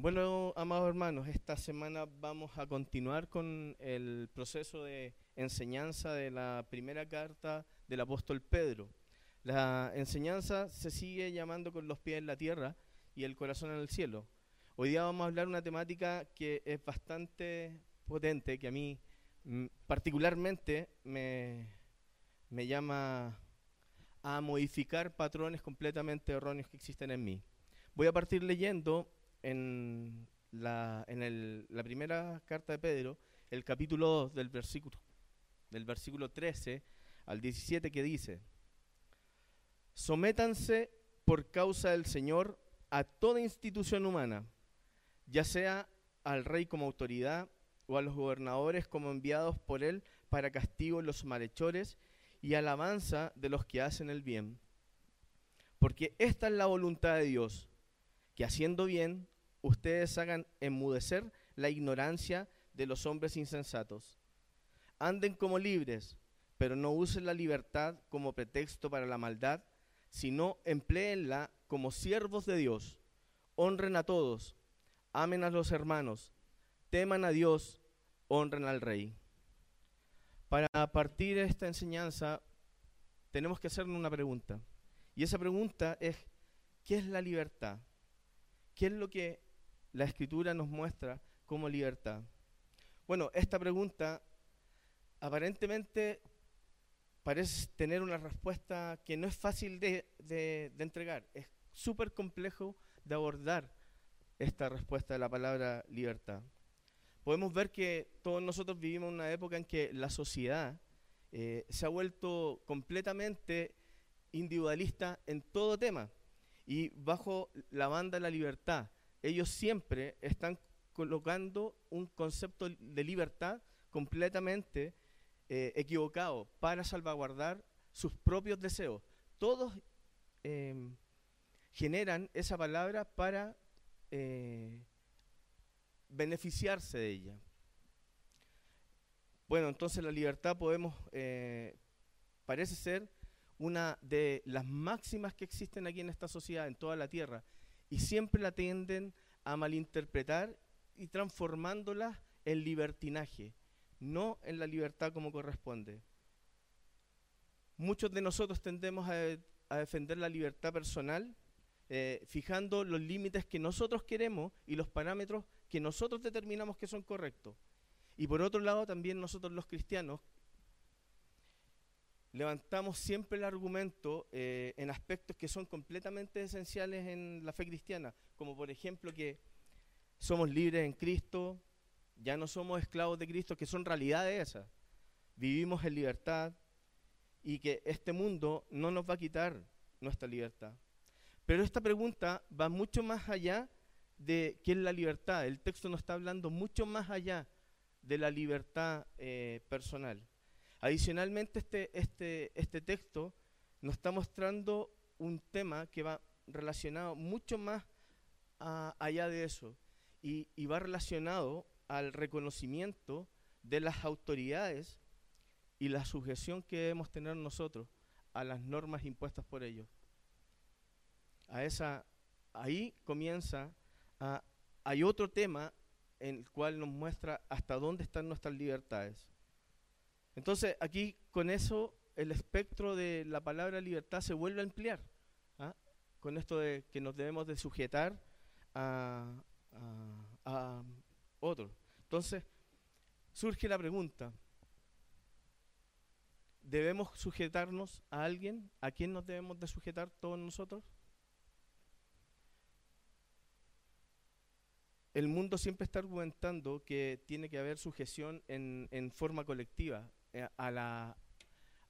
Bueno, amados hermanos, esta semana vamos a continuar con el proceso de enseñanza de la primera carta del apóstol Pedro. La enseñanza se sigue llamando con los pies en la tierra y el corazón en el cielo. Hoy día vamos a hablar una temática que es bastante potente, que a mí mm, particularmente me, me llama a modificar patrones completamente erróneos que existen en mí. Voy a partir leyendo en la, en la primera carta de Pedro, el capítulo 2 del versículo, del versículo 13 al 17 que dice, sométanse por causa del Señor a toda institución humana, ya sea al rey como autoridad o a los gobernadores como enviados por él para castigo los malhechores y alabanza de los que hacen el bien. Porque esta es la voluntad de Dios, que haciendo bien, ustedes hagan enmudecer la ignorancia de los hombres insensatos. Anden como libres, pero no usen la libertad como pretexto para la maldad, sino empleenla como siervos de Dios. Honren a todos, amen a los hermanos, teman a Dios, honren al Rey. Para partir esta enseñanza, tenemos que hacernos una pregunta. Y esa pregunta es, ¿qué es la libertad? ¿Qué es lo que la escritura nos muestra como libertad? Bueno, esta pregunta aparentemente parece tener una respuesta que no es fácil de, entregar. Es súper complejo de abordar esta respuesta de la palabra libertad. Podemos ver que todos nosotros vivimos una época en que la sociedad eh, se ha vuelto completamente individualista en todo tema y bajo la banda de la libertad. Ellos siempre están colocando un concepto de libertad completamente eh, equivocado para salvaguardar sus propios deseos. Todos em, generan esa palabra para eh, beneficiarse de ella. Bueno, entonces la libertad podemos, eh, parece ser una de las máximas que existen aquí en esta sociedad, en toda la tierra, y siempre la tienden a malinterpretar y transformándola en libertinaje, no en la libertad como corresponde. Muchos de nosotros tendemos a, defender la libertad personal, eh, fijando los límites que nosotros queremos y los parámetros que nosotros determinamos que son correctos. Y por otro lado, también nosotros los cristianos levantamos siempre el argumento eh, en aspectos que son completamente esenciales en la fe cristiana, como por ejemplo que somos libres en Cristo, ya no somos esclavos de Cristo, que son realidades esas. Vivimos en libertad y que este mundo no nos va a quitar nuestra libertad. Pero esta pregunta va mucho más allá de qué es la libertad. El texto nos está hablando mucho más allá de la libertad eh, personal. Adicionalmente, este, este, este texto nos está mostrando un tema que va relacionado mucho más allá de eso y, va relacionado al reconocimiento de las autoridades y la sujeción que debemos tener nosotros a las normas impuestas por ellos. A esa, ahí comienza hay otro tema en el cual nos muestra hasta dónde están nuestras libertades. Entonces, aquí con eso el espectro de la palabra libertad se vuelve a ampliar, ¿ah? con esto de que nos debemos de sujetar a, a, otro. Entonces, surge la pregunta, ¿debemos sujetarnos a alguien? ¿A quién nos debemos de sujetar todos nosotros? El mundo siempre está argumentando que tiene que haber sujeción en, forma colectiva, a, la,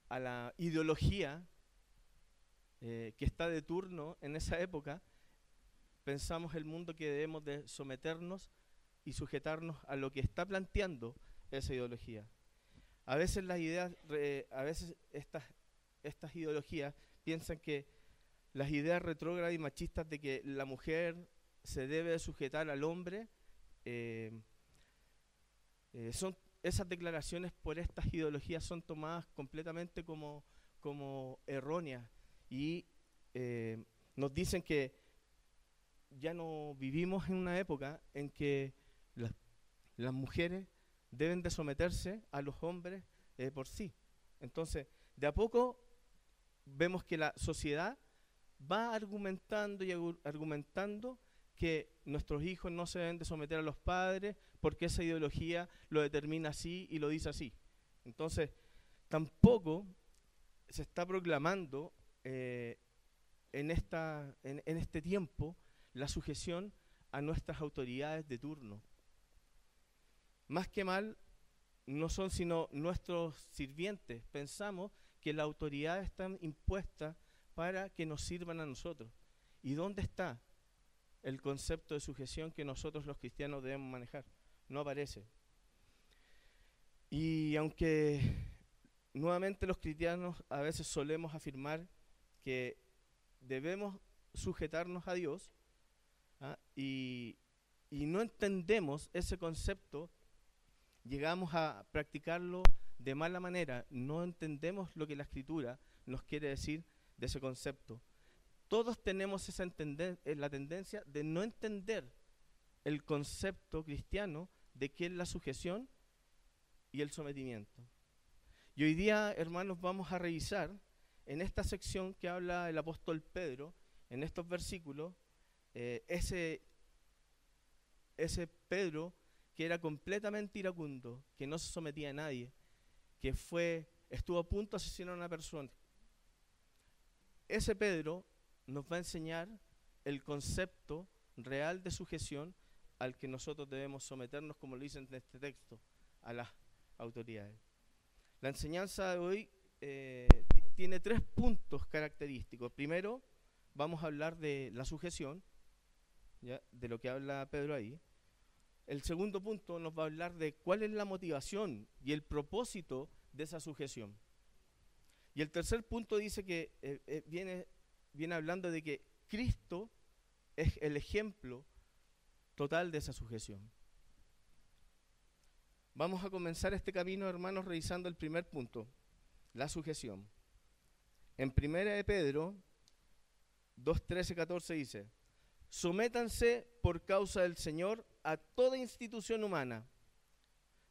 a la ideología eh, que está de turno en esa época, pensamos el mundo que debemos de someternos y sujetarnos a lo que está planteando esa ideología. A veces las ideas, a veces estas, estas ideologías piensan que las ideas retrógradas y machistas de que la mujer se debe sujetar al hombre eh, son esas declaraciones por estas ideologías son tomadas completamente como, como erróneas y eh, nos dicen que ya no vivimos en una época en que las mujeres deben de someterse a los hombres eh, por sí. Entonces, de a poco vemos que la sociedad va argumentando y argumentando que nuestros hijos no se deben de someter a los padres porque esa ideología lo determina así y lo dice así. Entonces, tampoco se está proclamando eh, en, esta, en, este tiempo la sujeción a nuestras autoridades de turno. Más que mal, no son sino nuestros sirvientes. Pensamos que la autoridad está impuesta para que nos sirvan a nosotros. ¿Y dónde está el concepto de sujeción que nosotros los cristianos debemos manejar? No aparece. Y aunque nuevamente los cristianos a veces solemos afirmar que debemos sujetarnos a Dios ¿ah? y, y no entendemos ese concepto, llegamos a practicarlo de mala manera, no entendemos lo que la escritura nos quiere decir de ese concepto. Todos tenemos esa eh, la tendencia de no entender el concepto cristiano de qué es la sujeción y el sometimiento. Y hoy día, hermanos, vamos a revisar en esta sección que habla el apóstol Pedro, en estos versículos, eh, ese, ese Pedro que era completamente iracundo, que no se sometía a nadie, que fue, estuvo a punto de asesinar a una persona. Ese Pedro nos va a enseñar el concepto real de sujeción al que nosotros debemos someternos, como lo dicen en este texto, a las autoridades. La enseñanza de hoy eh, tiene tres puntos característicos. Primero, vamos a hablar de la sujeción, de lo que habla Pedro ahí. El segundo punto nos va a hablar de cuál es la motivación y el propósito de esa sujeción. Y el tercer punto dice que eh, eh, viene, viene hablando de que Cristo es el ejemplo total de esa sujeción. Vamos a comenzar este camino, hermanos, revisando el primer punto, la sujeción. En primera de Pedro 2, 13, 14 dice, sométanse por causa del Señor a toda institución humana,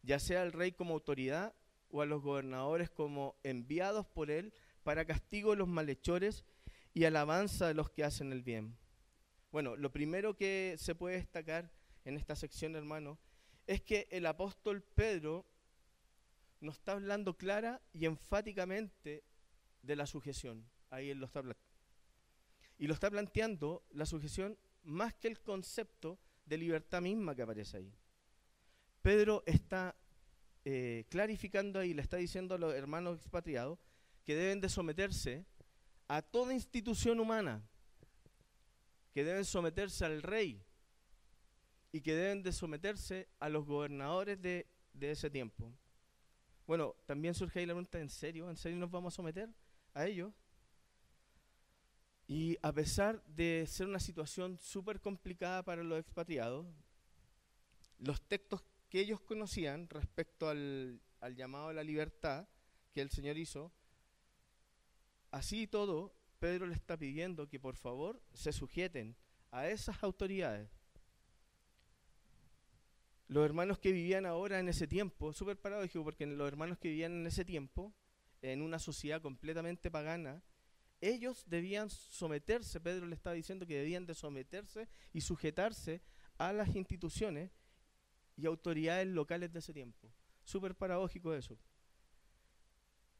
ya sea el rey como autoridad o a los gobernadores como enviados por él para castigo de los malhechores y alabanza de los que hacen el bien. Bueno, lo primero que se puede destacar en esta sección, hermano, es que el apóstol Pedro nos está hablando clara y enfáticamente de la sujeción. Ahí él lo está hablando. Y lo está planteando la sujeción más que el concepto de libertad misma que aparece ahí. Pedro está eh, clarificando ahí, le está diciendo a los hermanos expatriados que deben de someterse a toda institución humana, que deben someterse al rey y que deben de someterse a los gobernadores de, de ese tiempo. Bueno, también surge ahí la pregunta, ¿en serio? ¿En serio nos vamos a someter a ellos? Y a pesar de ser una situación súper complicada para los expatriados, los textos que ellos conocían respecto al, llamado a la libertad que el Señor hizo, así y todo, Pedro le está pidiendo que por favor se sujeten a esas autoridades. Los hermanos que vivían ahora en ese tiempo, súper paradójico porque los hermanos que vivían en ese tiempo, en una sociedad completamente pagana, ellos debían someterse, Pedro le estaba diciendo que debían de someterse y sujetarse a las instituciones y autoridades locales de ese tiempo. Súper paradójico eso.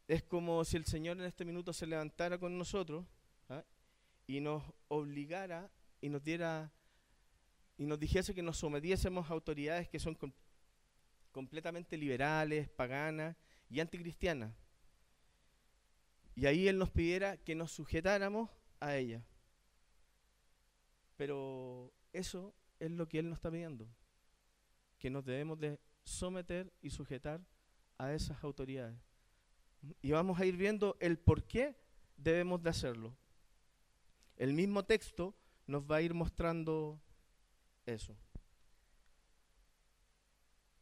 Es como si el Señor en este minuto se levantara con nosotros ¿ah? y nos obligara y nos diera y nos dijese que nos sometiésemos a autoridades que son completamente liberales, paganas y anticristianas y ahí Él nos pidiera que nos sujetáramos a ella. Pero eso es lo que Él nos está pidiendo, que nos debemos de someter y sujetar a esas autoridades. Y vamos a ir viendo el por qué debemos de hacerlo. El mismo texto nos va a ir mostrando eso.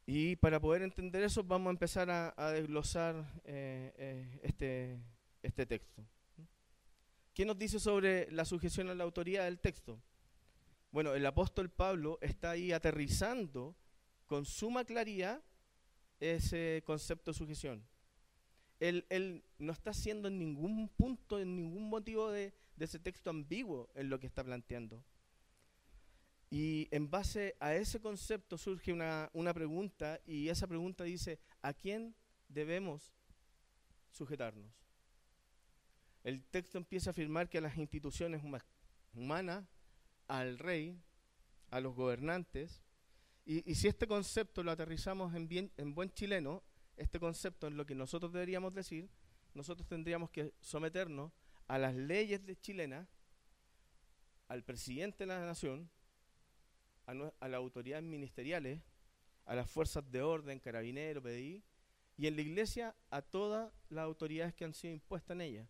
Y para poder entender eso vamos a empezar a, desglosar eh, eh, este este texto. ¿Qué nos dice sobre la sujeción a la autoridad del texto? Bueno, el apóstol Pablo está ahí aterrizando con suma claridad ese concepto de sujeción. Él, no está haciendo en ningún punto, en ningún motivo de, ese texto ambiguo en lo que está planteando. Y en base a ese concepto surge una, pregunta y esa pregunta dice, ¿a quién debemos sujetarnos? El texto empieza a afirmar que a las instituciones humanas, al rey, a los gobernantes, y, si este concepto lo aterrizamos en buen chileno, este concepto en lo que nosotros deberíamos decir, nosotros tendríamos que someternos a las leyes de chilenas, al presidente de la nación, a, las autoridades ministeriales, a las fuerzas de orden, carabineros, PDI, y en la iglesia a todas las autoridades que han sido impuestas en ella,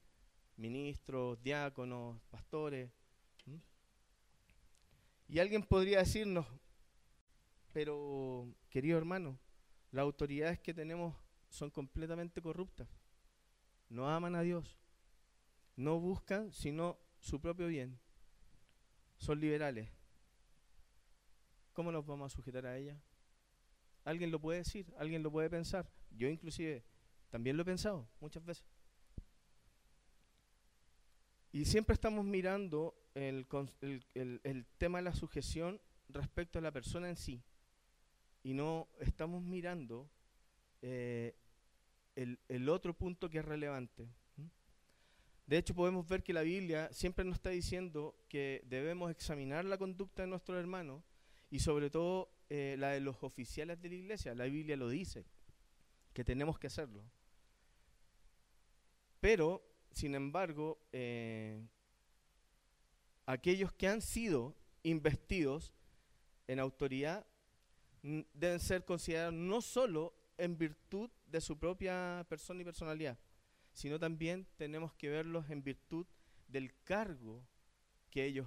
ministros, diáconos, pastores. Y alguien podría decirnos, pero querido hermano, las autoridades que tenemos son completamente corruptas. No aman a Dios. No buscan sino su propio bien. Son liberales. ¿Cómo nos vamos a sujetar a ellas? Alguien lo puede decir, alguien lo puede pensar. Yo inclusive también lo he pensado muchas veces. Y siempre estamos mirando el, el tema de la sujeción respecto a la persona en sí y no estamos mirando eh, el, otro punto que es relevante. De hecho, podemos ver que la Biblia siempre nos está diciendo que debemos examinar la conducta de nuestros hermanos y sobre todo eh, la de los oficiales de la iglesia. La Biblia lo dice, que tenemos que hacerlo. Pero, sin embargo, eh, aquellos que han sido investidos en autoridad deben ser considerados no solo en virtud de su propia persona y personalidad, sino también tenemos que verlos en virtud del cargo que ellos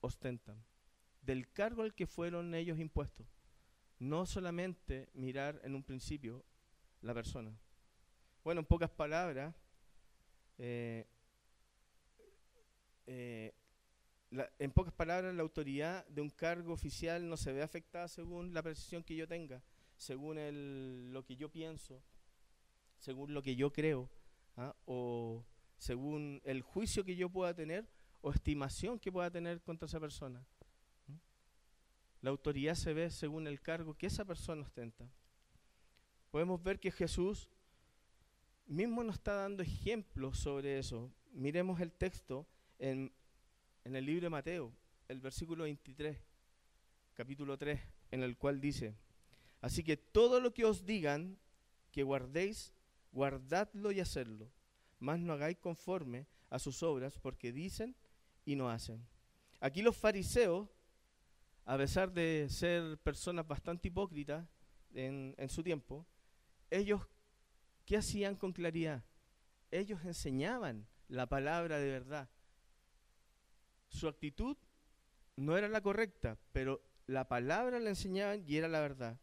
ostentan, del cargo al que fueron ellos impuestos. No solamente mirar en un principio la persona. Bueno, en pocas palabras, eh, eh, en pocas palabras, la autoridad de un cargo oficial no se ve afectada según la precisión que yo tenga, según lo que yo pienso, según lo que yo creo, ¿ah? o según el juicio que yo pueda tener o estimación que pueda tener contra esa persona. La autoridad se ve según el cargo que esa persona ostenta. Podemos ver que Jesús mismo nos está dando ejemplos sobre eso. Miremos el texto en en el libro de Mateo, el versículo 23, capítulo 3, en el cual dice, así que todo lo que os digan que guardéis, guardadlo y hacedlo, mas no hagáis conforme a sus obras, porque dicen y no hacen. Aquí los fariseos, a pesar de ser personas bastante hipócritas en, en su tiempo, ellos, ¿qué hacían con claridad? Ellos enseñaban la palabra de verdad, su actitud no era la correcta, pero la palabra le enseñaban y era la verdad.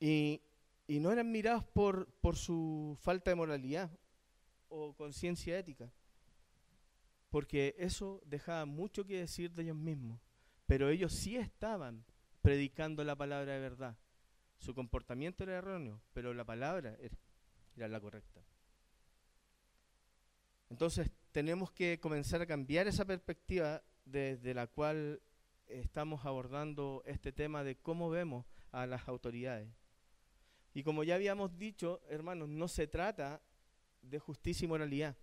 Y, no eran mirados por, por su falta de moralidad o conciencia ética, porque eso dejaba mucho que decir de ellos mismos, pero ellos sí estaban predicando la palabra de verdad. Su comportamiento era erróneo, pero la palabra era, era la correcta. Entonces, tenemos que comenzar a cambiar esa perspectiva desde la cual estamos abordando este tema de cómo vemos a las autoridades. Y como ya habíamos dicho, hermanos, no se trata de justicia y moralidad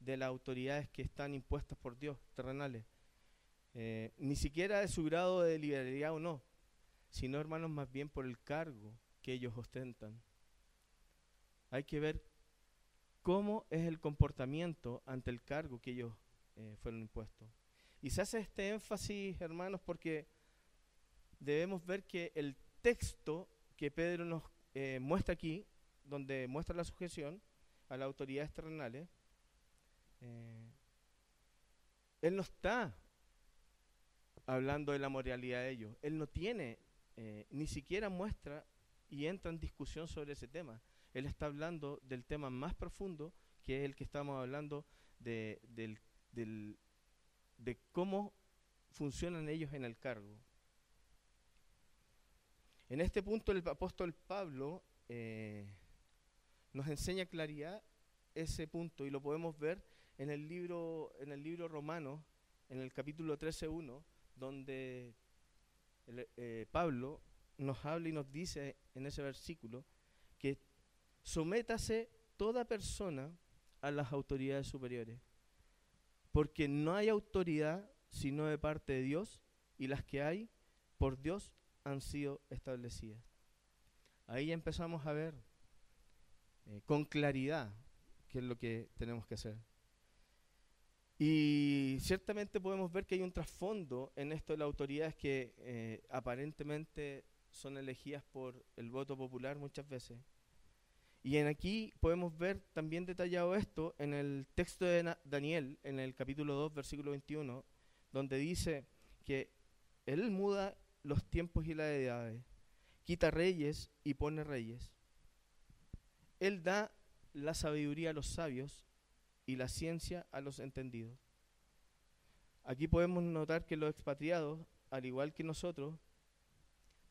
de las autoridades que están impuestas por Dios, terrenales. Eh, ni siquiera de su grado de liberalidad o no, sino, hermanos, más bien por el cargo que ellos ostentan. Hay que ver cómo es el comportamiento ante el cargo que ellos eh, fueron impuestos. Y se hace este énfasis, hermanos, porque debemos ver que el texto que Pedro nos eh, muestra aquí, donde muestra la sujeción a las autoridades terrenales, eh, él no está hablando de la moralidad de ellos. Él no tiene, ni siquiera muestra y entra en discusión sobre ese tema. Él está hablando del tema más profundo, que es el que estamos hablando de, cómo funcionan ellos en el cargo. En este punto el apóstol Pablo eh, nos enseña claridad ese punto y lo podemos ver en el libro, en el libro romano, en el capítulo 13.1, donde eh, Pablo nos habla y nos dice en ese versículo sométase toda persona a las autoridades superiores, porque no hay autoridad sino de parte de Dios y las que hay por Dios han sido establecidas. Ahí ya empezamos a ver eh, con claridad qué es lo que tenemos que hacer. Y ciertamente podemos ver que hay un trasfondo en esto de las autoridades que eh, aparentemente son elegidas por el voto popular muchas veces. Y en aquí podemos ver también detallado esto en el texto de Daniel, en el capítulo 2, versículo 21, donde dice que Él muda los tiempos y las edades, quita reyes y pone reyes. Él da la sabiduría a los sabios y la ciencia a los entendidos. Aquí podemos notar que los expatriados, al igual que nosotros,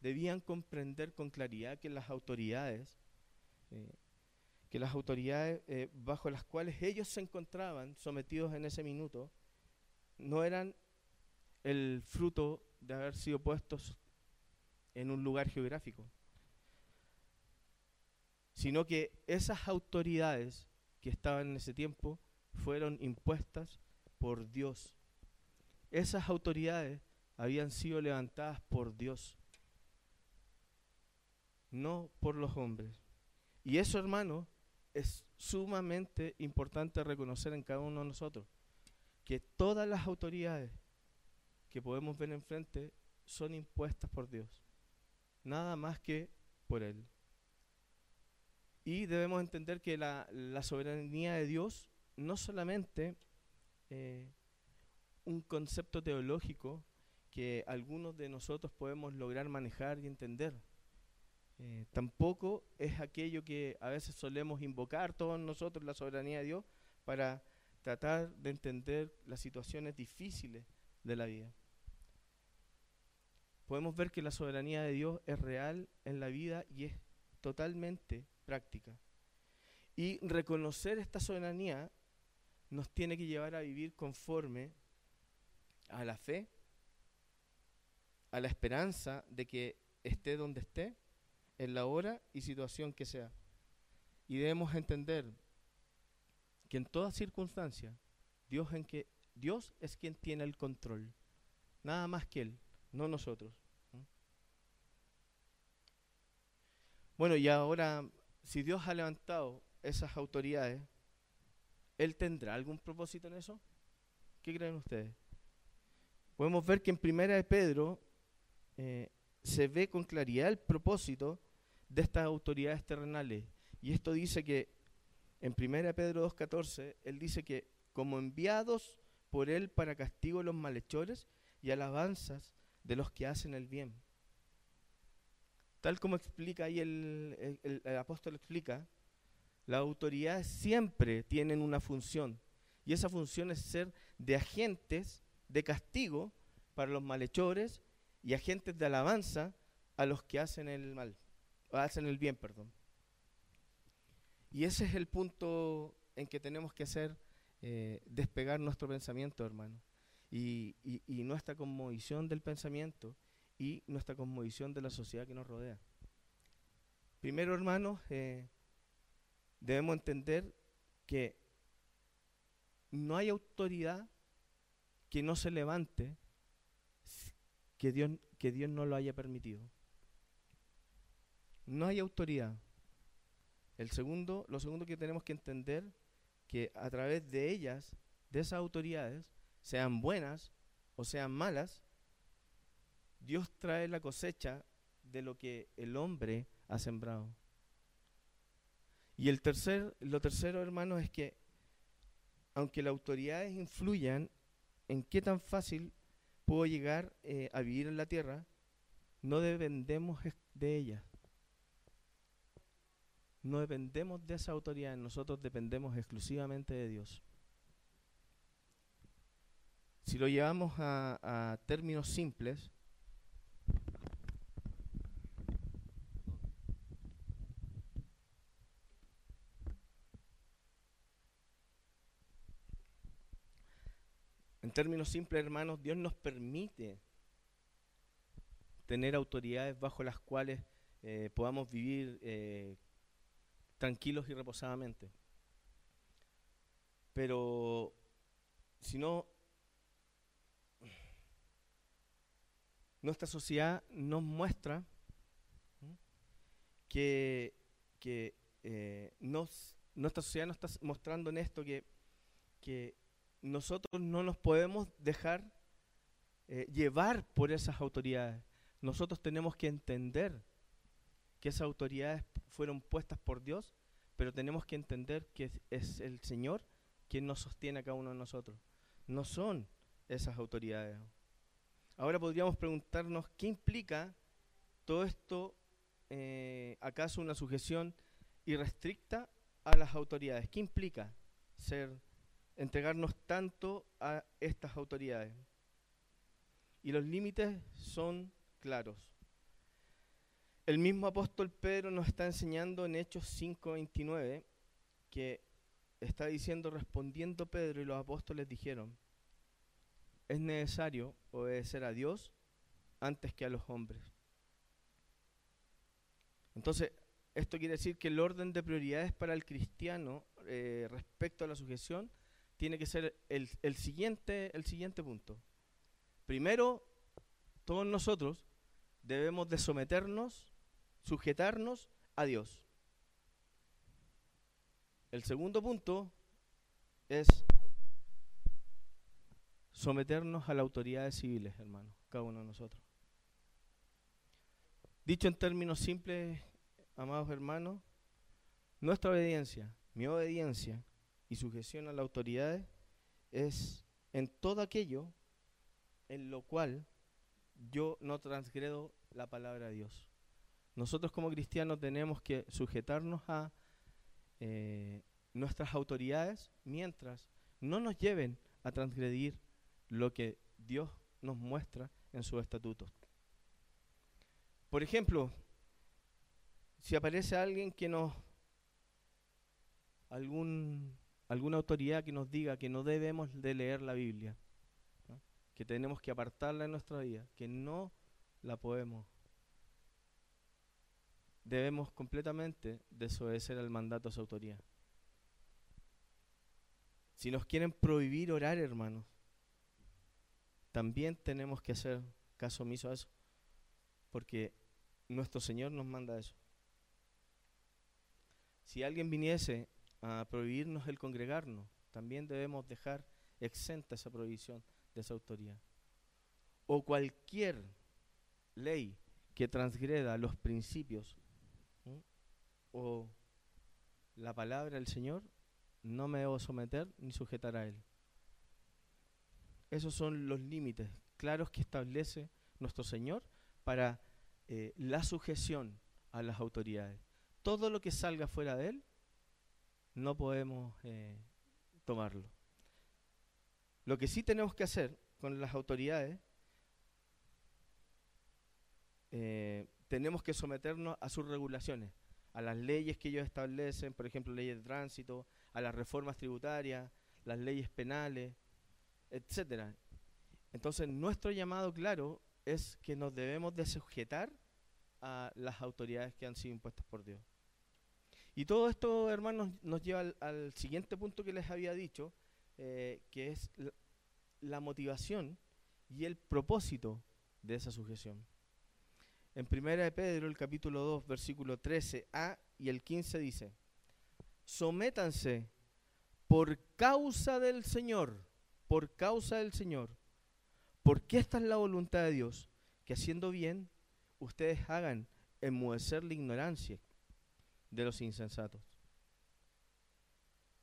debían comprender con claridad que las autoridades, eh, que las autoridades eh, bajo las cuales ellos se encontraban sometidos en ese minuto, no eran el fruto de haber sido puestos en un lugar geográfico, sino que esas autoridades que estaban en ese tiempo fueron impuestas por Dios. Esas autoridades habían sido levantadas por Dios, no por los hombres. Y eso, hermano, es sumamente importante reconocer en cada uno de nosotros, que todas las autoridades que podemos ver enfrente son impuestas por Dios, nada más que por Él. Y debemos entender que la, soberanía de Dios no solamente eh, un concepto teológico que algunos de nosotros podemos lograr manejar y entender. Eh, tampoco es aquello que a veces solemos invocar todos nosotros, la soberanía de Dios, para tratar de entender las situaciones difíciles de la vida podemos ver que la soberanía de Dios es real en la vida y es totalmente práctica. Y reconocer esta soberanía nos tiene que llevar a vivir conforme a la fe, a la esperanza de que esté donde esté, en la hora y situación que sea. Y debemos entender que en toda circunstancia, Dios, en que, Dios es quien tiene el control, nada más que Él, no nosotros. Bueno, y ahora, si Dios ha levantado esas autoridades, ¿Él tendrá algún propósito en eso? ¿Qué creen ustedes? Podemos ver que en Primera de Pedro eh, se ve con claridad el propósito de estas autoridades terrenales. Y esto dice que en Primera de Pedro 2.14, Él dice que como enviados por Él para castigo a los malhechores y alabanzas de los que hacen el bien. Tal como explica ahí el, el, apóstol explica, las autoridades siempre tienen una función y esa función es ser de agentes de castigo para los malhechores y agentes de alabanza a los que hacen el mal, hacen el bien, perdón. Y ese es el punto en que tenemos que hacer eh, despegar nuestro pensamiento, hermano, y, y, nuestra conmovisión del pensamiento y nuestra cosmovisión de la sociedad que nos rodea. Primero, hermanos, eh, debemos entender que no hay autoridad que no se levante que Dios, que Dios no lo haya permitido. No hay autoridad. El segundo, lo segundo que tenemos que entender que a través de ellas, de esas autoridades, sean buenas o sean malas, Dios trae la cosecha de lo que el hombre ha sembrado. Y el tercer, lo tercero, hermanos, es que aunque las autoridades influyan en qué tan fácil puedo llegar eh, a vivir en la tierra, no dependemos de ellas. No dependemos de esa autoridad, nosotros dependemos exclusivamente de Dios. Si lo llevamos a términos simples, términos simples, hermanos, Dios nos permite tener autoridades bajo las cuales eh, podamos vivir eh, tranquilos y reposadamente. Pero si no, nuestra sociedad nos muestra que, que eh, nuestra sociedad nos está mostrando en esto que nosotros no nos podemos dejar eh, llevar por esas autoridades. Nosotros tenemos que entender que esas autoridades fueron puestas por Dios, pero tenemos que entender que es el Señor quien nos sostiene a cada uno de nosotros. No son esas autoridades. Ahora podríamos preguntarnos qué implica todo esto, eh, acaso una sujeción irrestricta a las autoridades. ¿Qué implica ser entregarnos tanto a estas autoridades. Y los límites son claros. El mismo apóstol Pedro nos está enseñando en Hechos 5:29 que está diciendo, respondiendo Pedro y los apóstoles dijeron, es necesario obedecer a Dios antes que a los hombres. Entonces, esto quiere decir que el orden de prioridades para el cristiano eh, respecto a la sujeción tiene que ser el, siguiente, el siguiente punto. Primero, todos nosotros debemos de someternos, sujetarnos a Dios. El segundo punto es someternos a las autoridades civiles, hermanos, cada uno de nosotros. Dicho en términos simples, amados hermanos, nuestra obediencia, mi obediencia, y sujeción a la autoridad es en todo aquello en lo cual yo no transgredo la palabra de Dios. Nosotros como cristianos tenemos que sujetarnos a eh, nuestras autoridades mientras no nos lleven a transgredir lo que Dios nos muestra en sus estatutos. Por ejemplo, si aparece alguien que nos algún alguna autoridad que nos diga que no debemos de leer la Biblia, que tenemos que apartarla en nuestra vida, que no la podemos. Debemos completamente desobedecer al mandato de esa autoridad. Si nos quieren prohibir orar, hermanos, también tenemos que hacer caso omiso a eso, porque nuestro Señor nos manda eso. Si alguien viniese a prohibirnos el congregarnos, también debemos dejar exenta esa prohibición de esa autoridad. O cualquier ley que transgreda los principios o la palabra del Señor, no me debo someter ni sujetar a Él. Esos son los límites claros que establece nuestro Señor para eh, la sujeción a las autoridades. Todo lo que salga fuera de Él no podemos eh, tomarlo. Lo que sí tenemos que hacer con las autoridades, eh, tenemos que someternos a sus regulaciones, a las leyes que ellos establecen, por ejemplo, leyes de tránsito, a las reformas tributarias, las leyes penales, etcétera. Entonces, nuestro llamado claro es que nos debemos de sujetar a las autoridades que han sido impuestas por Dios. Y todo esto, hermanos, nos lleva al, siguiente punto que les había dicho, eh, que es la, motivación y el propósito de esa sujeción. En Primera de Pedro, el capítulo 2, versículo 13a y el 15 dice, sométanse por causa del Señor, por causa del Señor, porque esta es la voluntad de Dios, que haciendo bien, ustedes hagan enmudecer la ignorancia de los insensatos.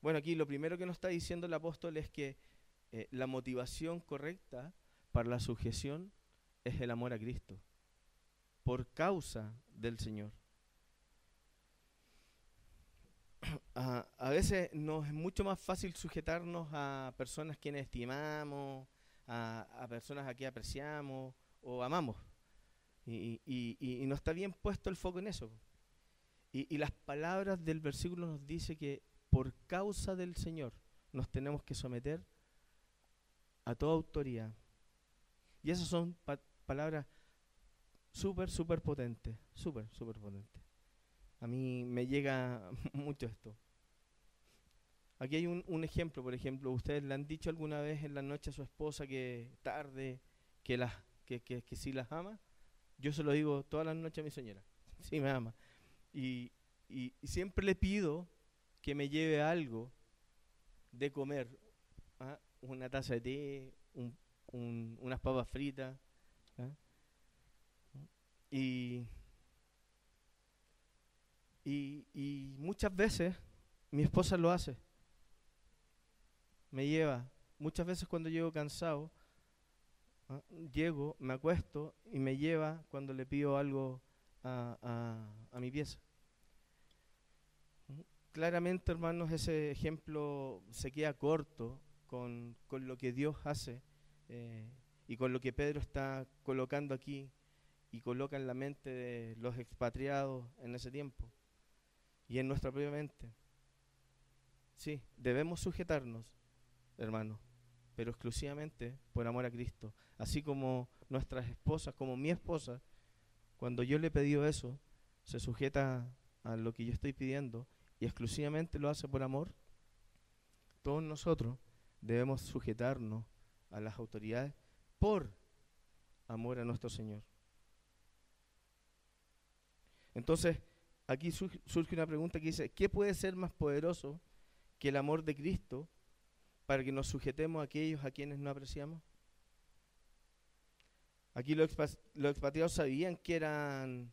Bueno, aquí lo primero que nos está diciendo el apóstol es que eh, la motivación correcta para la sujeción es el amor a Cristo, por causa del Señor. A, veces nos es mucho más fácil sujetarnos a personas quienes estimamos, a, personas a quien apreciamos o amamos. Y, y, no está bien puesto el foco en eso. Y, las palabras del versículo nos dice que por causa del Señor nos tenemos que someter a toda autoridad. Y esas son palabras súper, súper potentes, súper, súper potentes. A mí me llega mucho esto. Aquí hay un, ejemplo, por ejemplo, ustedes le han dicho alguna vez en la noche a su esposa que tarde, que, las, que sí las ama. Yo se lo digo todas las noches a mi señora, sí me ama. Y, y, siempre le pido que me lleve algo de comer, ¿ah? una taza de té, un, unas papas fritas. ¿ah? Y, y, y muchas veces mi esposa lo hace me lleva. Muchas veces cuando llego cansado, ¿ah? llego, me acuesto y me lleva cuando le pido algo a, a, mi pieza. Claramente, hermanos, ese ejemplo se queda corto con, con lo que Dios hace eh, y con lo que Pedro está colocando aquí y coloca en la mente de los expatriados en ese tiempo y en nuestra propia mente. Sí, debemos sujetarnos hermano, pero exclusivamente por amor a Cristo. Así como nuestras esposas, como mi esposa, cuando yo le he pedido eso, se sujeta a lo que yo estoy pidiendo y exclusivamente lo hace por amor, todos nosotros debemos sujetarnos a las autoridades por amor a nuestro Señor. Entonces, aquí surge una pregunta que dice, ¿qué puede ser más poderoso que el amor de Cristo para que nos sujetemos a aquellos a quienes no apreciamos? Aquí los, expatriados sabían que eran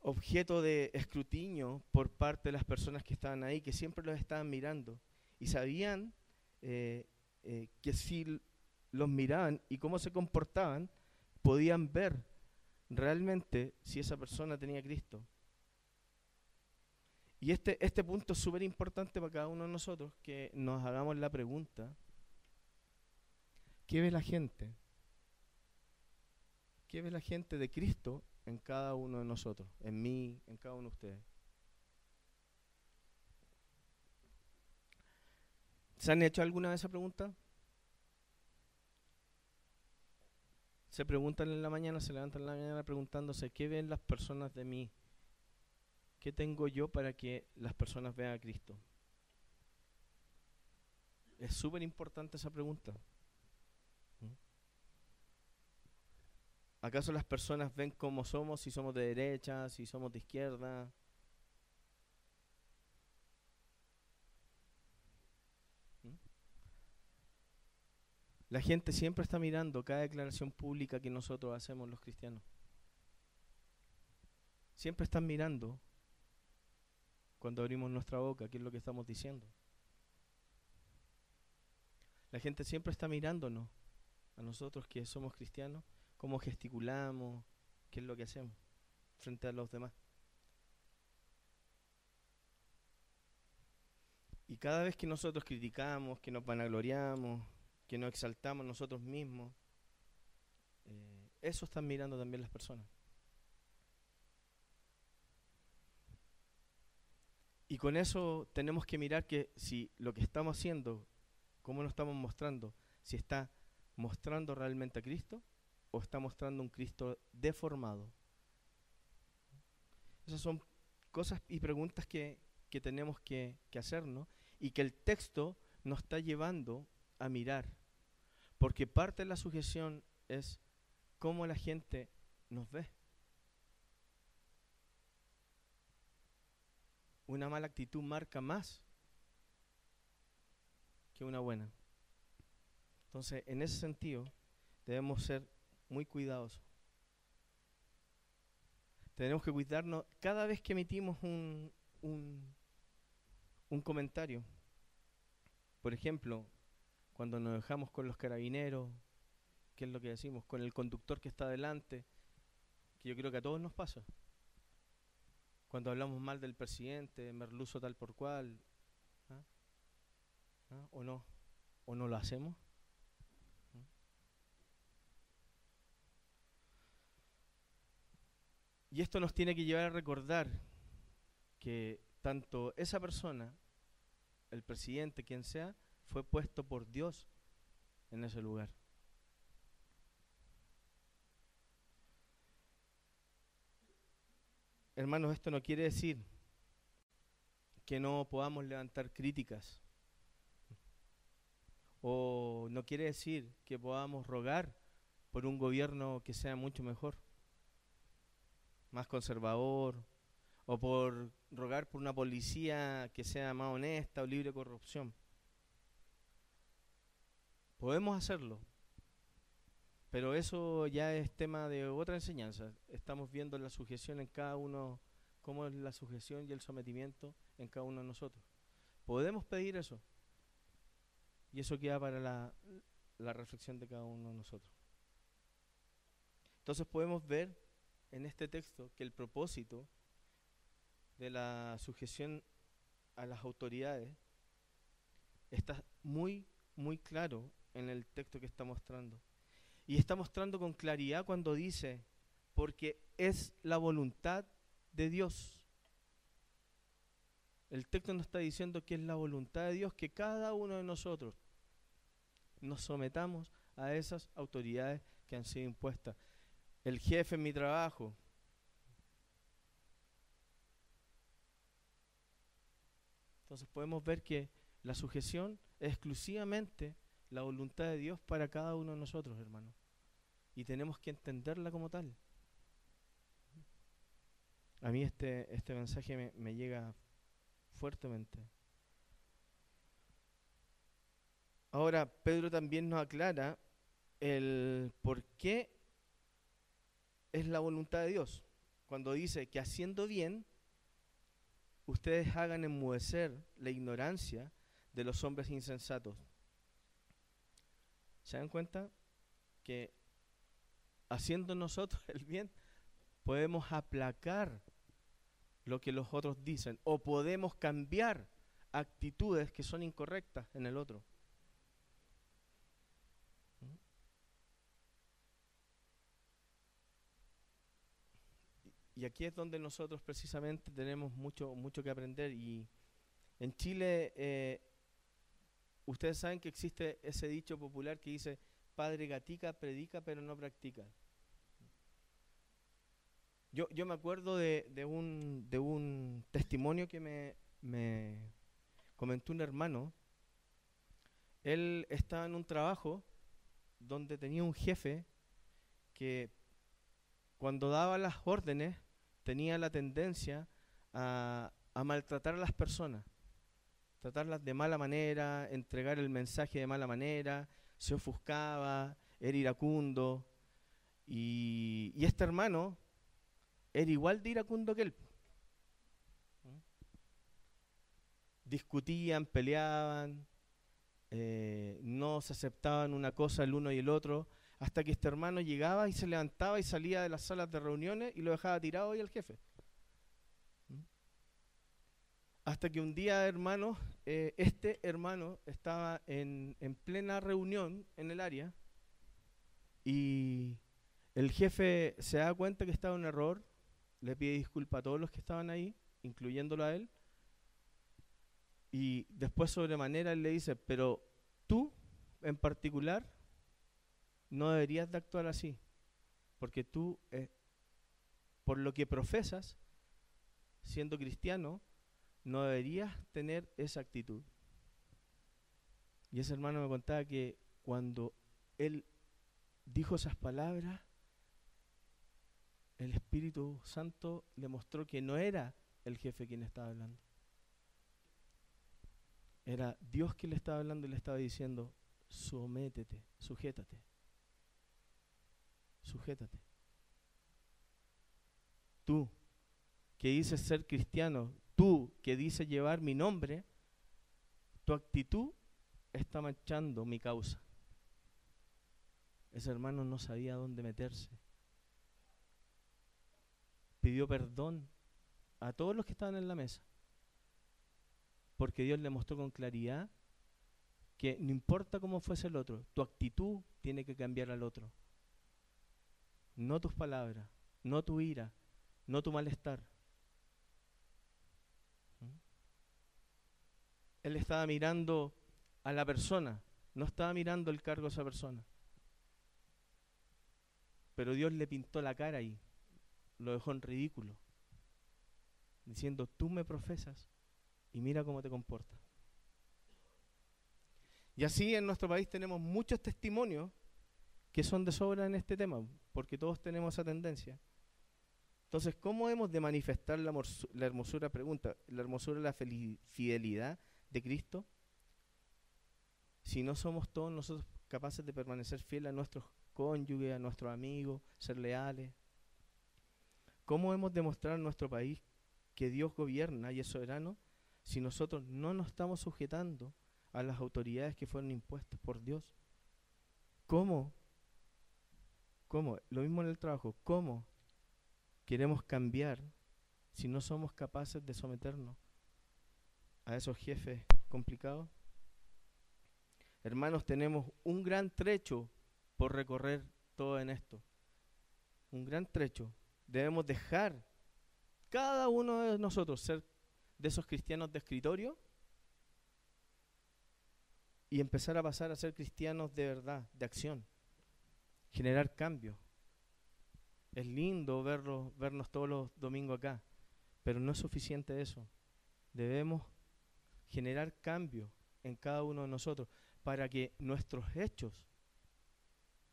objeto de escrutinio por parte de las personas que estaban ahí, que siempre los estaban mirando. Y sabían eh, eh, que si los miraban y cómo se comportaban, podían ver realmente si esa persona tenía Cristo. Y este, este punto es súper importante para cada uno de nosotros, que nos hagamos la pregunta, ¿qué ve la gente? ¿Qué ve la gente de Cristo en cada uno de nosotros, en mí, en cada uno de ustedes? ¿Se han hecho alguna vez esa pregunta? Se preguntan en la mañana, se levantan en la mañana preguntándose, ¿qué ven las personas de mí? ¿Qué tengo yo para que las personas vean a Cristo? Es súper importante esa pregunta. ¿Acaso las personas ven cómo somos, si somos de derecha, si somos de izquierda? ¿Mm? La gente siempre está mirando cada declaración pública que nosotros hacemos los cristianos. Siempre están mirando cuando abrimos nuestra boca, qué es lo que estamos diciendo. La gente siempre está mirándonos, a nosotros que somos cristianos, cómo gesticulamos, qué es lo que hacemos frente a los demás. Y cada vez que nosotros criticamos, que nos vanagloriamos, que nos exaltamos nosotros mismos, eh, eso están mirando también las personas. Y con eso tenemos que mirar que si lo que estamos haciendo, cómo nos estamos mostrando, si está mostrando realmente a Cristo o está mostrando un Cristo deformado. Esas son cosas y preguntas que, tenemos que, que hacernos y que el texto nos está llevando a mirar. Porque parte de la sujeción es cómo la gente nos ve. una mala actitud marca más que una buena. Entonces, en ese sentido, debemos ser muy cuidadosos. Tenemos que cuidarnos cada vez que emitimos un, un, un comentario. Por ejemplo, cuando nos dejamos con los carabineros, ¿qué es lo que decimos? Con el conductor que está adelante, que yo creo que a todos nos pasa cuando hablamos mal del presidente, merluzo tal por cual, ¿ah? ¿Ah? o no, o no lo hacemos. Y esto nos tiene que llevar a recordar que tanto esa persona, el presidente, quien sea, fue puesto por Dios en ese lugar. Hermanos, esto no quiere decir que no podamos levantar críticas. O no quiere decir que podamos rogar por un gobierno que sea mucho mejor, más conservador, o por rogar por una policía que sea más honesta o libre de corrupción. Podemos hacerlo, pero eso ya es tema de otra enseñanza. Estamos viendo la sujeción en cada uno, cómo es la sujeción y el sometimiento en cada uno de nosotros. Podemos pedir eso. Y eso queda para la, la reflexión de cada uno de nosotros. Entonces podemos ver en este texto que el propósito de la sujeción a las autoridades está muy, muy claro en el texto que está mostrando. Y está mostrando con claridad cuando dice, porque es la voluntad de Dios. El texto nos está diciendo que es la voluntad de Dios que cada uno de nosotros nos sometamos a esas autoridades que han sido impuestas el jefe en mi trabajo. Entonces podemos ver que la sujeción es exclusivamente la voluntad de Dios para cada uno de nosotros, hermanos. Y tenemos que entenderla como tal. A mí este, este mensaje me, me llega fuertemente. Ahora, Pedro también nos aclara el por qué es la voluntad de Dios. Cuando dice que haciendo bien, ustedes hagan enmudecer la ignorancia de los hombres insensatos. ¿Se dan cuenta? Que haciendo nosotros el bien, podemos aplacar lo que los otros dicen o podemos cambiar actitudes que son incorrectas en el otro. Y aquí es donde nosotros precisamente tenemos mucho, mucho que aprender. Y en Chile, eh, ustedes saben que existe ese dicho popular que dice, padre gatica, predica pero no practica. Yo, yo me acuerdo de, de, un, de un testimonio que me, me comentó un hermano. Él estaba en un trabajo donde tenía un jefe que cuando daba las órdenes tenía la tendencia a, maltratar a las personas, tratarlas de mala manera, entregar el mensaje de mala manera, se ofuscaba, era iracundo. Y, este hermano era igual de iracundo que él. Discutían, peleaban, eh, no se aceptaban una cosa el uno y el otro, hasta que este hermano llegaba y se levantaba y salía de las salas de reuniones y lo dejaba tirado ahí al jefe. ¿Mm? Hasta que un día, hermano, eh, este hermano estaba en, en plena reunión en el área y el jefe se da cuenta que estaba en un error, le pide disculpas a todos los que estaban ahí, incluyéndolo a él, y después sobremanera él le dice, pero tú en particular no deberías de actuar así, porque tú, eh, por lo que profesas, siendo cristiano, no deberías tener esa actitud. Y ese hermano me contaba que cuando él dijo esas palabras, el Espíritu Santo le mostró que no era el jefe quien estaba hablando. Era Dios quien le estaba hablando y le estaba diciendo, sométete, sujétate sujétate. Tú, que dices ser cristiano, tú que dices llevar mi nombre, tu actitud está manchando mi causa. Ese hermano no sabía dónde meterse. Pidió perdón a todos los que estaban en la mesa. Porque Dios le mostró con claridad que no importa cómo fuese el otro, tu actitud tiene que cambiar al otro no tus palabras, no tu ira, no tu malestar. ¿Mm? Él estaba mirando a la persona, no estaba mirando el cargo de esa persona. Pero Dios le pintó la cara y lo dejó en ridículo, diciendo, tú me profesas y mira cómo te comportas. Y así en nuestro país tenemos muchos testimonios que son de sobra en este tema, porque todos tenemos esa tendencia. Entonces, ¿cómo hemos de manifestar la, hermosura, pregunta, la hermosura la fidelidad de Cristo? Si no somos todos nosotros capaces de permanecer fieles a nuestros cónyuges, a nuestros amigos, ser leales. ¿Cómo hemos de mostrar en nuestro país que Dios gobierna y es soberano si nosotros no nos estamos sujetando a las autoridades que fueron impuestas por Dios? ¿Cómo? ¿Cómo? Lo mismo en el trabajo. ¿Cómo queremos cambiar si no somos capaces de someternos a esos jefes complicados? Hermanos, tenemos un gran trecho por recorrer todo en esto. Un gran trecho. Debemos dejar cada uno de nosotros ser de esos cristianos de escritorio y empezar a pasar a ser cristianos de verdad, de acción, generar cambio. Es lindo verlo, vernos todos los domingos acá, pero no es suficiente eso. Debemos generar cambio en cada uno de nosotros para que nuestros hechos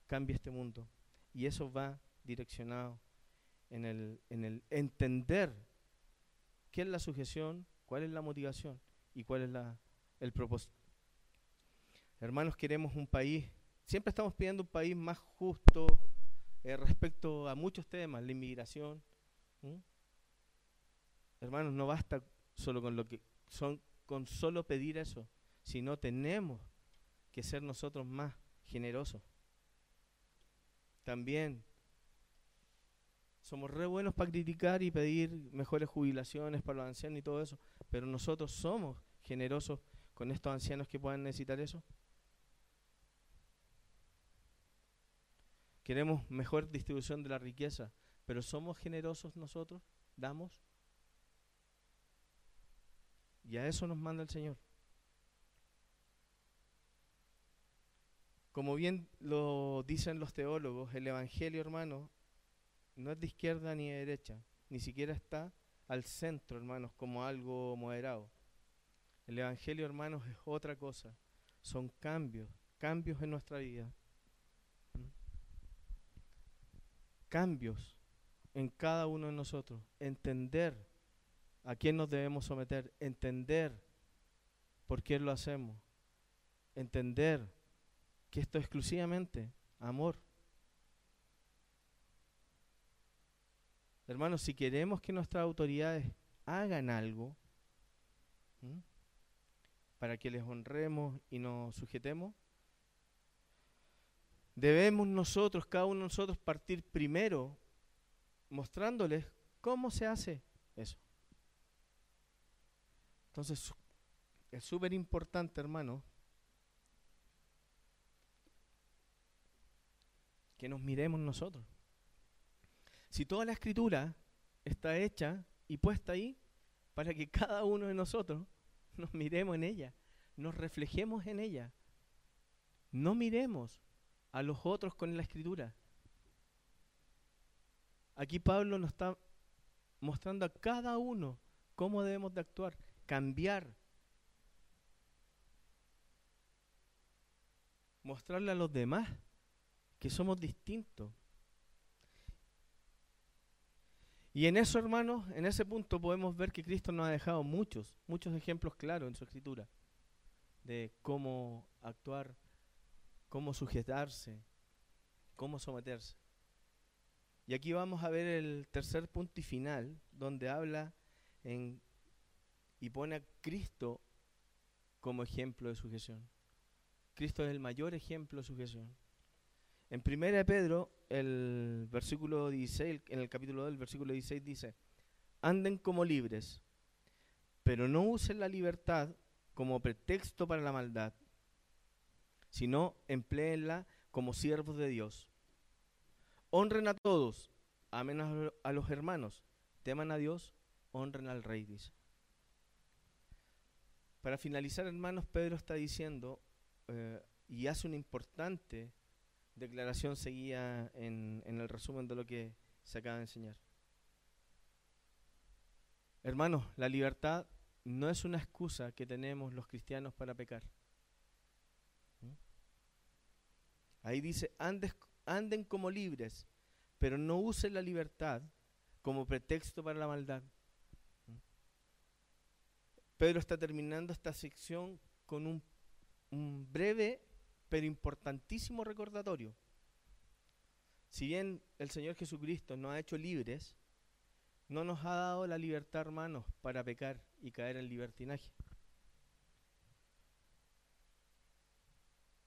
cambie este mundo. Y eso va direccionado en el, en el entender qué es la sujeción, cuál es la motivación y cuál es la, el propósito. Hermanos, queremos un país, siempre estamos pidiendo un país más justo eh, respecto a muchos temas, la inmigración. Hermanos, no basta solo con lo que son con solo pedir eso, sino tenemos que ser nosotros más generosos. También somos re buenos para criticar y pedir mejores jubilaciones para los ancianos y todo eso, pero nosotros somos generosos con estos ancianos que puedan necesitar eso. Queremos mejor distribución de la riqueza, pero somos generosos nosotros, damos. Y a eso nos manda el Señor. Como bien lo dicen los teólogos, el Evangelio, hermano, no es de izquierda ni de derecha, ni siquiera está al centro, hermanos, como algo moderado. El Evangelio, hermanos, es otra cosa. Son cambios, cambios en nuestra vida. ¿Mm? Cambios en cada uno de nosotros. Entender a quién nos debemos someter. Entender por qué lo hacemos. Entender que esto es exclusivamente amor. Hermanos, si queremos que nuestras autoridades hagan algo para que les honremos y nos sujetemos, debemos nosotros, cada uno de nosotros, partir primero mostrándoles cómo se hace eso. Entonces, es súper importante, hermano, que nos miremos nosotros. Si toda la escritura está hecha y puesta ahí para que cada uno de nosotros nos miremos en ella, nos reflejemos en ella, no miremos a los otros con la escritura. Aquí Pablo nos está mostrando a cada uno cómo debemos de actuar, cambiar, mostrarle a los demás que somos distintos. Y en eso, hermanos, en ese punto podemos ver que Cristo nos ha dejado muchos, muchos ejemplos claros en su escritura de cómo actuar, cómo sujetarse, cómo someterse. Y aquí vamos a ver el tercer punto y final, donde habla en, y pone a Cristo como ejemplo de sujeción. Cristo es el mayor ejemplo de sujeción. En 1 Pedro, el versículo 16, en el capítulo del versículo 16 dice, anden como libres, pero no usen la libertad como pretexto para la maldad, sino empleenla como siervos de Dios. Honren a todos, amen a los hermanos, teman a Dios, honren al rey, dice. Para finalizar, hermanos, Pedro está diciendo, eh, y hace una importante declaración seguida en, en el resumen de lo que se acaba de enseñar. Hermanos, la libertad no es una excusa que tenemos los cristianos para pecar. ¿Mm? Ahí dice, anden como libres, pero no usen la libertad como pretexto para la maldad. Pedro está terminando esta sección con un, un breve pero importantísimo recordatorio. Si bien el Señor Jesucristo nos ha hecho libres, no nos ha dado la libertad, hermanos, para pecar y caer en libertinaje.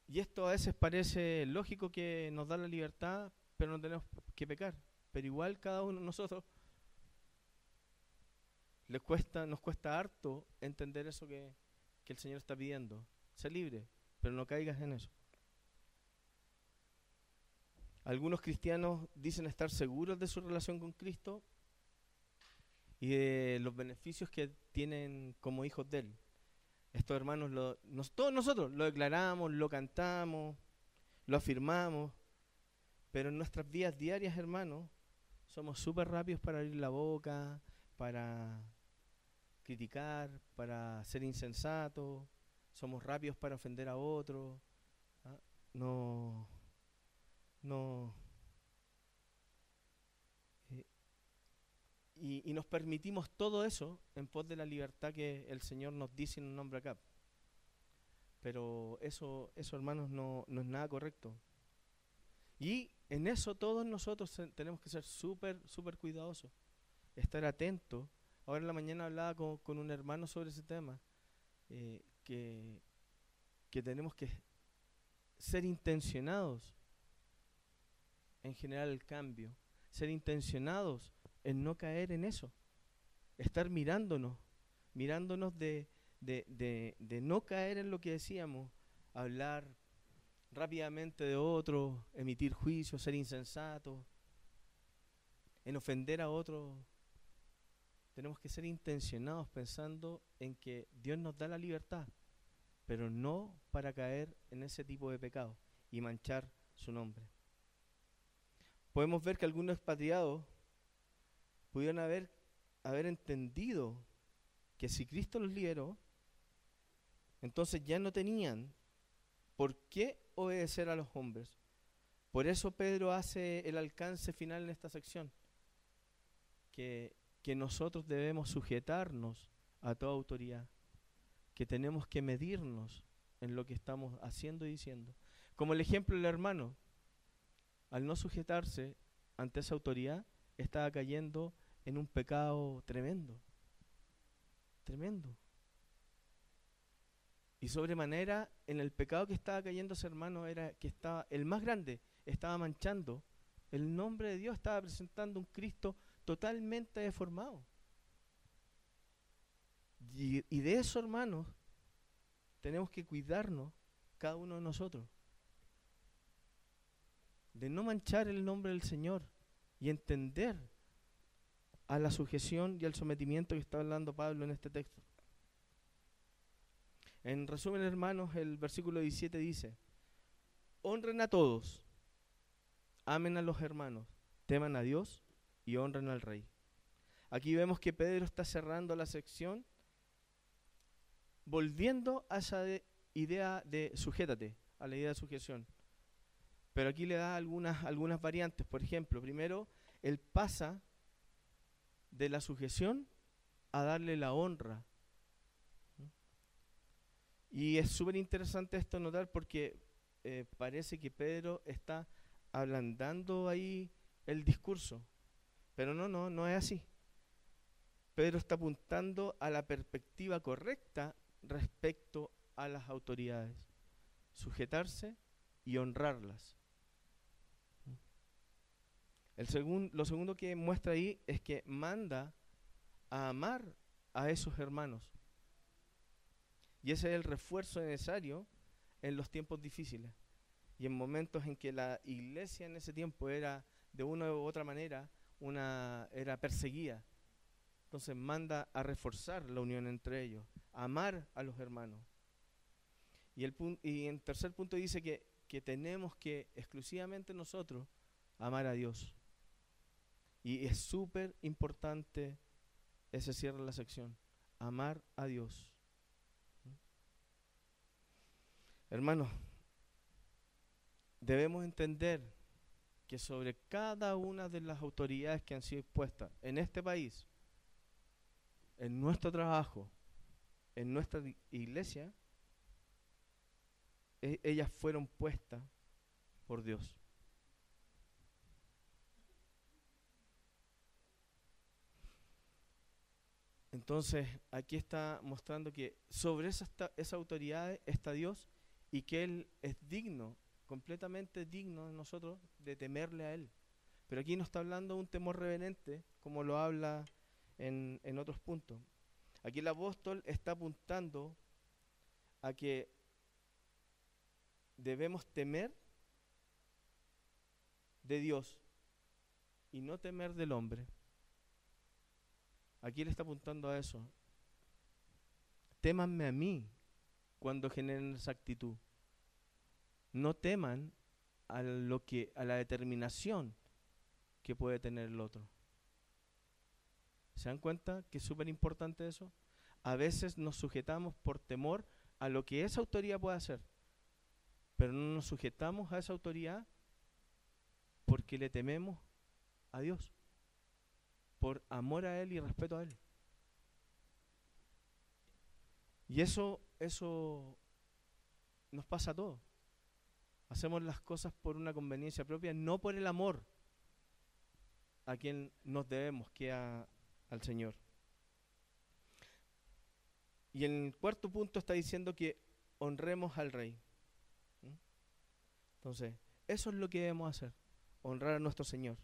Y esto a veces parece lógico que nos da la libertad, pero no tenemos que pecar. Pero igual cada uno de nosotros les cuesta, nos cuesta harto entender eso que, que el Señor está pidiendo. Sé libre, pero no caigas en eso. Algunos cristianos dicen estar seguros de su relación con Cristo y de los beneficios que tienen como hijos de Él. Estos hermanos, todos nosotros lo declaramos, lo cantamos, lo afirmamos, pero en nuestras vidas diarias, hermanos, somos súper rápidos para abrir la boca, para criticar, para ser insensatos, somos rápidos para ofender a otros. ¿ah? No, no, Y, nos permitimos todo eso en pos de la libertad que el Señor nos dice en un nombre acá. Pero eso, eso hermanos, no, no es nada correcto. Y en eso todos nosotros tenemos que ser súper, súper cuidadosos. Estar atentos. Ahora en la mañana hablaba con, un hermano sobre ese tema. Eh, que, que tenemos que ser intencionados en generar el cambio. Ser intencionados en no caer en eso. Estar mirándonos, mirándonos de, de, no caer en lo que decíamos, hablar rápidamente de otro, emitir juicios, ser insensato, en ofender a otro. Tenemos que ser intencionados pensando en que Dios nos da la libertad, pero no para caer en ese tipo de pecado y manchar su nombre. Podemos ver que algunos expatriados pudieron haber, haber entendido que si Cristo los liberó, entonces ya no tenían por qué obedecer a los hombres. Por eso Pedro hace el alcance final en esta sección, que, que nosotros debemos sujetarnos a toda autoridad, que tenemos que medirnos en lo que estamos haciendo y diciendo. Como el ejemplo del hermano, al no sujetarse ante esa autoridad, estaba cayendo en un pecado tremendo, tremendo. Y sobremanera, en el pecado que estaba cayendo ese hermano era que estaba, el más grande, estaba manchando el nombre de Dios, estaba presentando un Cristo totalmente deformado. Y, de eso, hermanos, tenemos que cuidarnos cada uno de nosotros. De no manchar el nombre del Señor y entender a la sujeción y al sometimiento que está hablando Pablo en este texto. En resumen, hermanos, el versículo 17 dice, honren a todos, amen a los hermanos, teman a Dios y honren al rey. Aquí vemos que Pedro está cerrando la sección volviendo a esa idea de sujétate, a la idea de sujeción. Pero aquí le da algunas, algunas variantes. Por ejemplo, primero, él pasa de la sujeción a darle la honra. Y es súper interesante esto notar porque eh, parece que Pedro está ablandando ahí el discurso. Pero no, no, no es así. Pedro está apuntando a la perspectiva correcta respecto a las autoridades. Sujetarse y honrarlas. El lo segundo que muestra ahí es que manda a amar a esos hermanos. Y ese es el refuerzo necesario en los tiempos difíciles. Y en momentos en que la iglesia en ese tiempo era de una u otra manera una era perseguida, Entonces manda a reforzar la unión entre ellos, amar a los hermanos. Y, el y en tercer punto dice que, que tenemos que exclusivamente nosotros amar a Dios. Y es súper importante ese cierre de la sección, amar a Dios. Hermanos, debemos entender que sobre cada una de las autoridades que han sido expuestas en este país, en nuestro trabajo, en nuestra iglesia, e, ellas fueron puestas por Dios. Entonces, aquí está mostrando que sobre esa, esa autoridad está Dios y que Él es digno, completamente digno de nosotros de temerle a Él. Pero aquí no está hablando de un temor reverente, como lo habla en otros puntos. Aquí el apóstol está apuntando a que debemos temer de Dios y no temer del hombre. Aquí él está apuntando a eso. Témanme a mí cuando generen esa actitud. No teman a lo que a la determinación que puede tener el otro. ¿Se dan cuenta que es súper importante eso? A veces nos sujetamos por temor a lo que esa autoridad puede hacer, pero no nos sujetamos a esa autoridad porque le tememos a Dios por amor a Él y respeto a Él. Y eso, eso nos pasa a todos. Hacemos las cosas por una conveniencia propia, no por el amor a quien nos debemos, que a, al Señor. Y el cuarto punto está diciendo que honremos al Rey. Entonces, eso es lo que debemos hacer, honrar a nuestro Señor.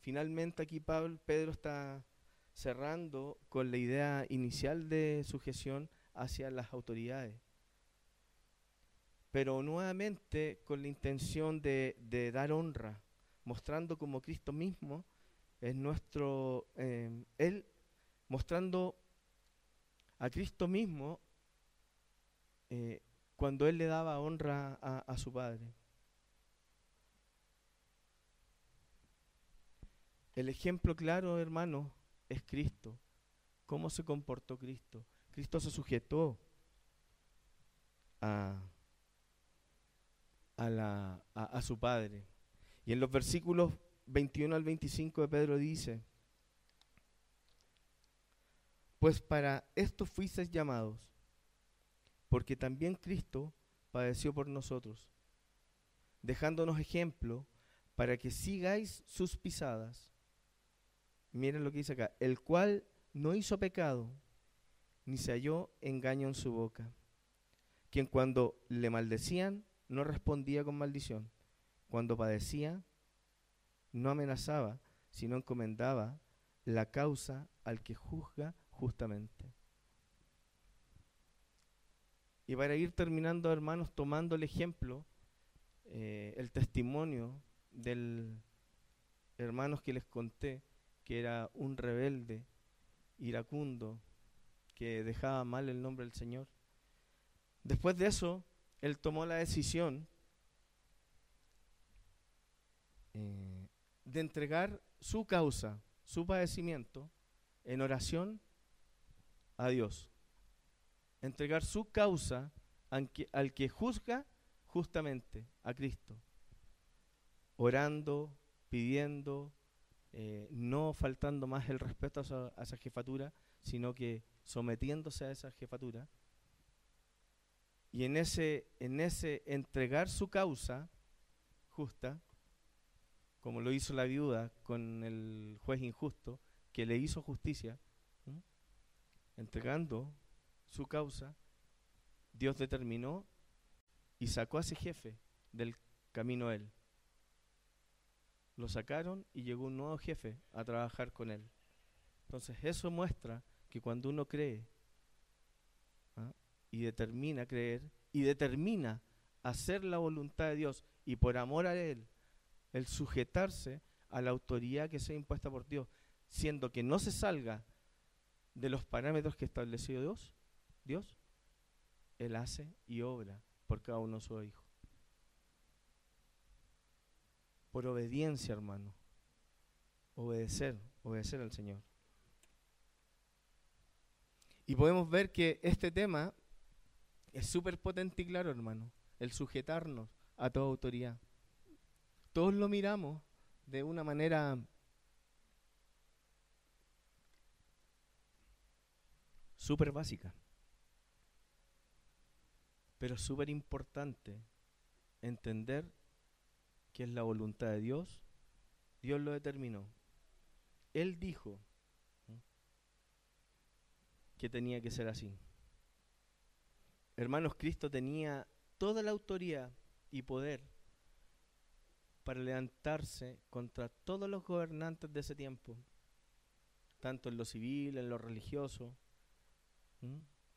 Finalmente aquí Pablo, Pedro está cerrando con la idea inicial de sujeción hacia las autoridades. Pero nuevamente con la intención de, dar honra, mostrando como Cristo mismo es nuestro, eh, Él mostrando a Cristo mismo eh, cuando Él le daba honra a su Padre. El ejemplo claro, hermano, es Cristo. ¿Cómo se comportó Cristo? Cristo se sujetó a, a, su Padre. Y en los versículos 21 al 25 de Pedro dice, pues para esto fuisteis llamados, porque también Cristo padeció por nosotros, dejándonos ejemplo para que sigáis sus pisadas Miren lo que dice acá, el cual no hizo pecado, ni se halló engaño en su boca, quien cuando le maldecían no respondía con maldición, cuando padecía no amenazaba, sino encomendaba la causa al que juzga justamente. Y para ir terminando, hermanos, tomando el ejemplo, eh, el testimonio del hermanos que les conté, que era un rebelde, iracundo, que dejaba mal el nombre del Señor. Después de eso, él tomó la decisión eh, de entregar su causa, su padecimiento, en oración a Dios. Entregar su causa al que, al que juzga justamente a Cristo. Orando, pidiendo, eh, no faltando más el respeto a esa, jefatura, sino que sometiéndose a esa jefatura. Y en ese, en ese entregar su causa justa, como lo hizo la viuda con el juez injusto, que le hizo justicia, entregando su causa, Dios determinó y sacó a ese jefe del camino él lo sacaron y llegó un nuevo jefe a trabajar con él. Entonces eso muestra que cuando uno cree ¿ah? y determina creer y determina hacer la voluntad de Dios y por amor a Él, el sujetarse a la autoridad que sea impuesta por Dios, siendo que no se salga de los parámetros que estableció Dios, Dios, Él hace y obra por cada uno de sus hijos. Por obediencia, hermano. Obedecer, obedecer al Señor. Y podemos ver que este tema es súper potente y claro, hermano. El sujetarnos a toda autoridad. Todos lo miramos de una manera súper básica. Pero súper importante entender que es la voluntad de Dios. Dios lo determinó. Él dijo que tenía que ser así. Hermanos, Cristo tenía toda la autoridad y poder para levantarse contra todos los gobernantes de ese tiempo, tanto en lo civil, en lo religioso.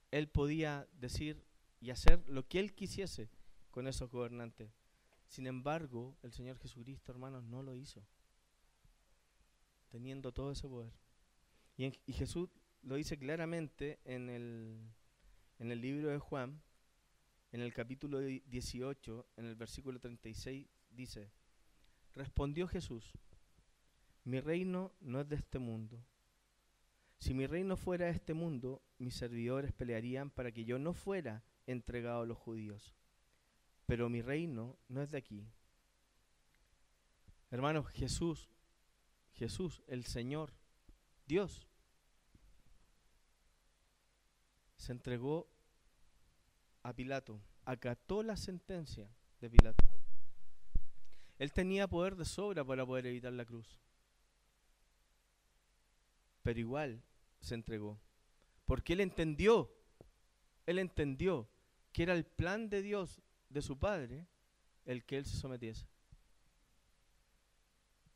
Él podía decir y hacer lo que él quisiese con esos gobernantes. Sin embargo, el Señor Jesucristo, hermanos, no lo hizo, teniendo todo ese poder. Y, Jesús lo dice claramente en el, en el libro de Juan, en el capítulo 18, en el versículo 36, dice, respondió Jesús, mi reino no es de este mundo. Si mi reino fuera de este mundo, mis servidores pelearían para que yo no fuera entregado a los judíos. Pero mi reino no es de aquí. Hermanos, Jesús, Jesús, el Señor, Dios, se entregó a Pilato, acató la sentencia de Pilato. Él tenía poder de sobra para poder evitar la cruz. Pero igual se entregó. Porque él entendió, él entendió que era el plan de Dios, de su Padre, el que él se sometiese.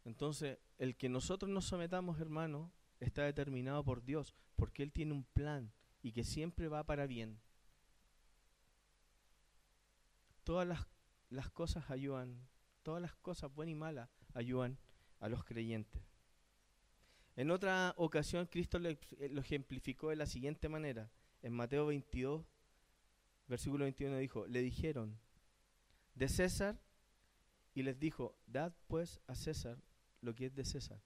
Entonces, el que nosotros nos sometamos, hermano, está determinado por Dios, porque Él tiene un plan y que siempre va para bien. Todas las, las cosas ayudan, todas las cosas buenas y malas ayudan a los creyentes. En otra ocasión, Cristo lo, lo ejemplificó de la siguiente manera. En Mateo 22, versículo 21 dijo, le dijeron, de César, y les dijo, dad pues a César lo que es de César,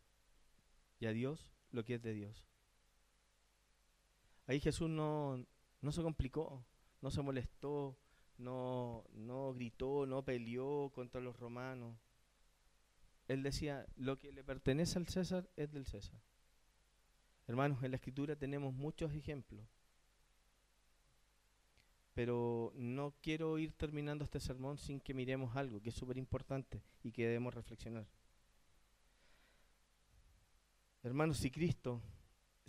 y a Dios lo que es de Dios. Ahí Jesús no, no se complicó, no se molestó, no, no gritó, no peleó contra los romanos. Él decía, lo que le pertenece al César es del César. Hermanos, en la escritura tenemos muchos ejemplos. Pero no quiero ir terminando este sermón sin que miremos algo que es súper importante y que debemos reflexionar. Hermanos, si Cristo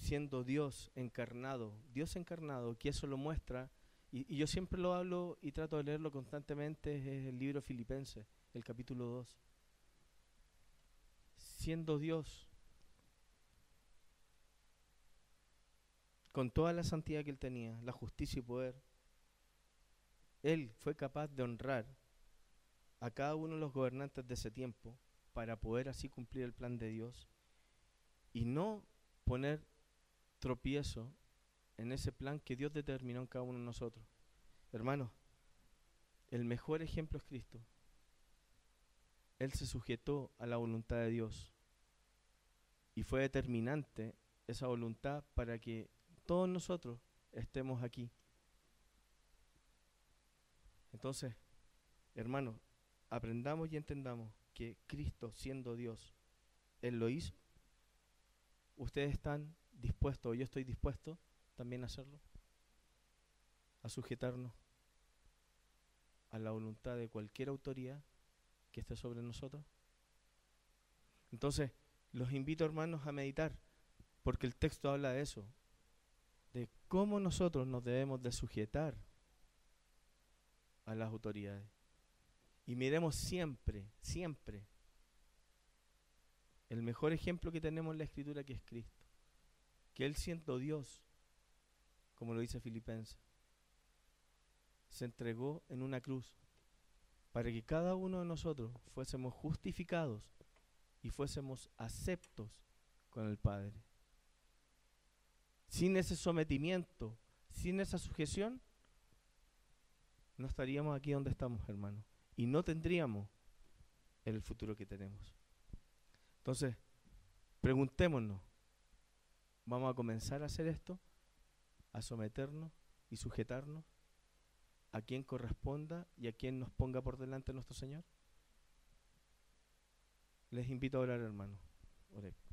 siendo Dios encarnado, Dios encarnado, que eso lo muestra, y, yo siempre lo hablo y trato de leerlo constantemente, es el libro Filipenses, el capítulo 2. Siendo Dios, con toda la santidad que él tenía, la justicia y poder, él fue capaz de honrar a cada uno de los gobernantes de ese tiempo para poder así cumplir el plan de Dios y no poner tropiezo en ese plan que Dios determinó en cada uno de nosotros. Hermanos, el mejor ejemplo es Cristo. Él se sujetó a la voluntad de Dios y fue determinante esa voluntad para que todos nosotros estemos aquí. Entonces, hermanos, aprendamos y entendamos que Cristo, siendo Dios, Él lo hizo. Ustedes están dispuesto, o yo estoy dispuesto también a hacerlo, a sujetarnos a la voluntad de cualquier autoridad que esté sobre nosotros. Entonces, los invito hermanos a meditar, porque el texto habla de eso, de cómo nosotros nos debemos de sujetar a las autoridades. Y miremos siempre, siempre, el mejor ejemplo que tenemos en la escritura que es Cristo que Él siendo Dios, como lo dice Filipenses, se entregó en una cruz para que cada uno de nosotros fuésemos justificados y fuésemos aceptos con el Padre. sin ese sometimiento, sin esa sujeción, no estaríamos aquí donde estamos, hermano. Y no tendríamos el futuro que tenemos. Entonces, preguntémonos, ¿vamos a comenzar a hacer esto? ¿A someternos y sujetarnos a quien corresponda y a quien nos ponga por delante nuestro Señor? Les invito a orar, hermano. Oremos.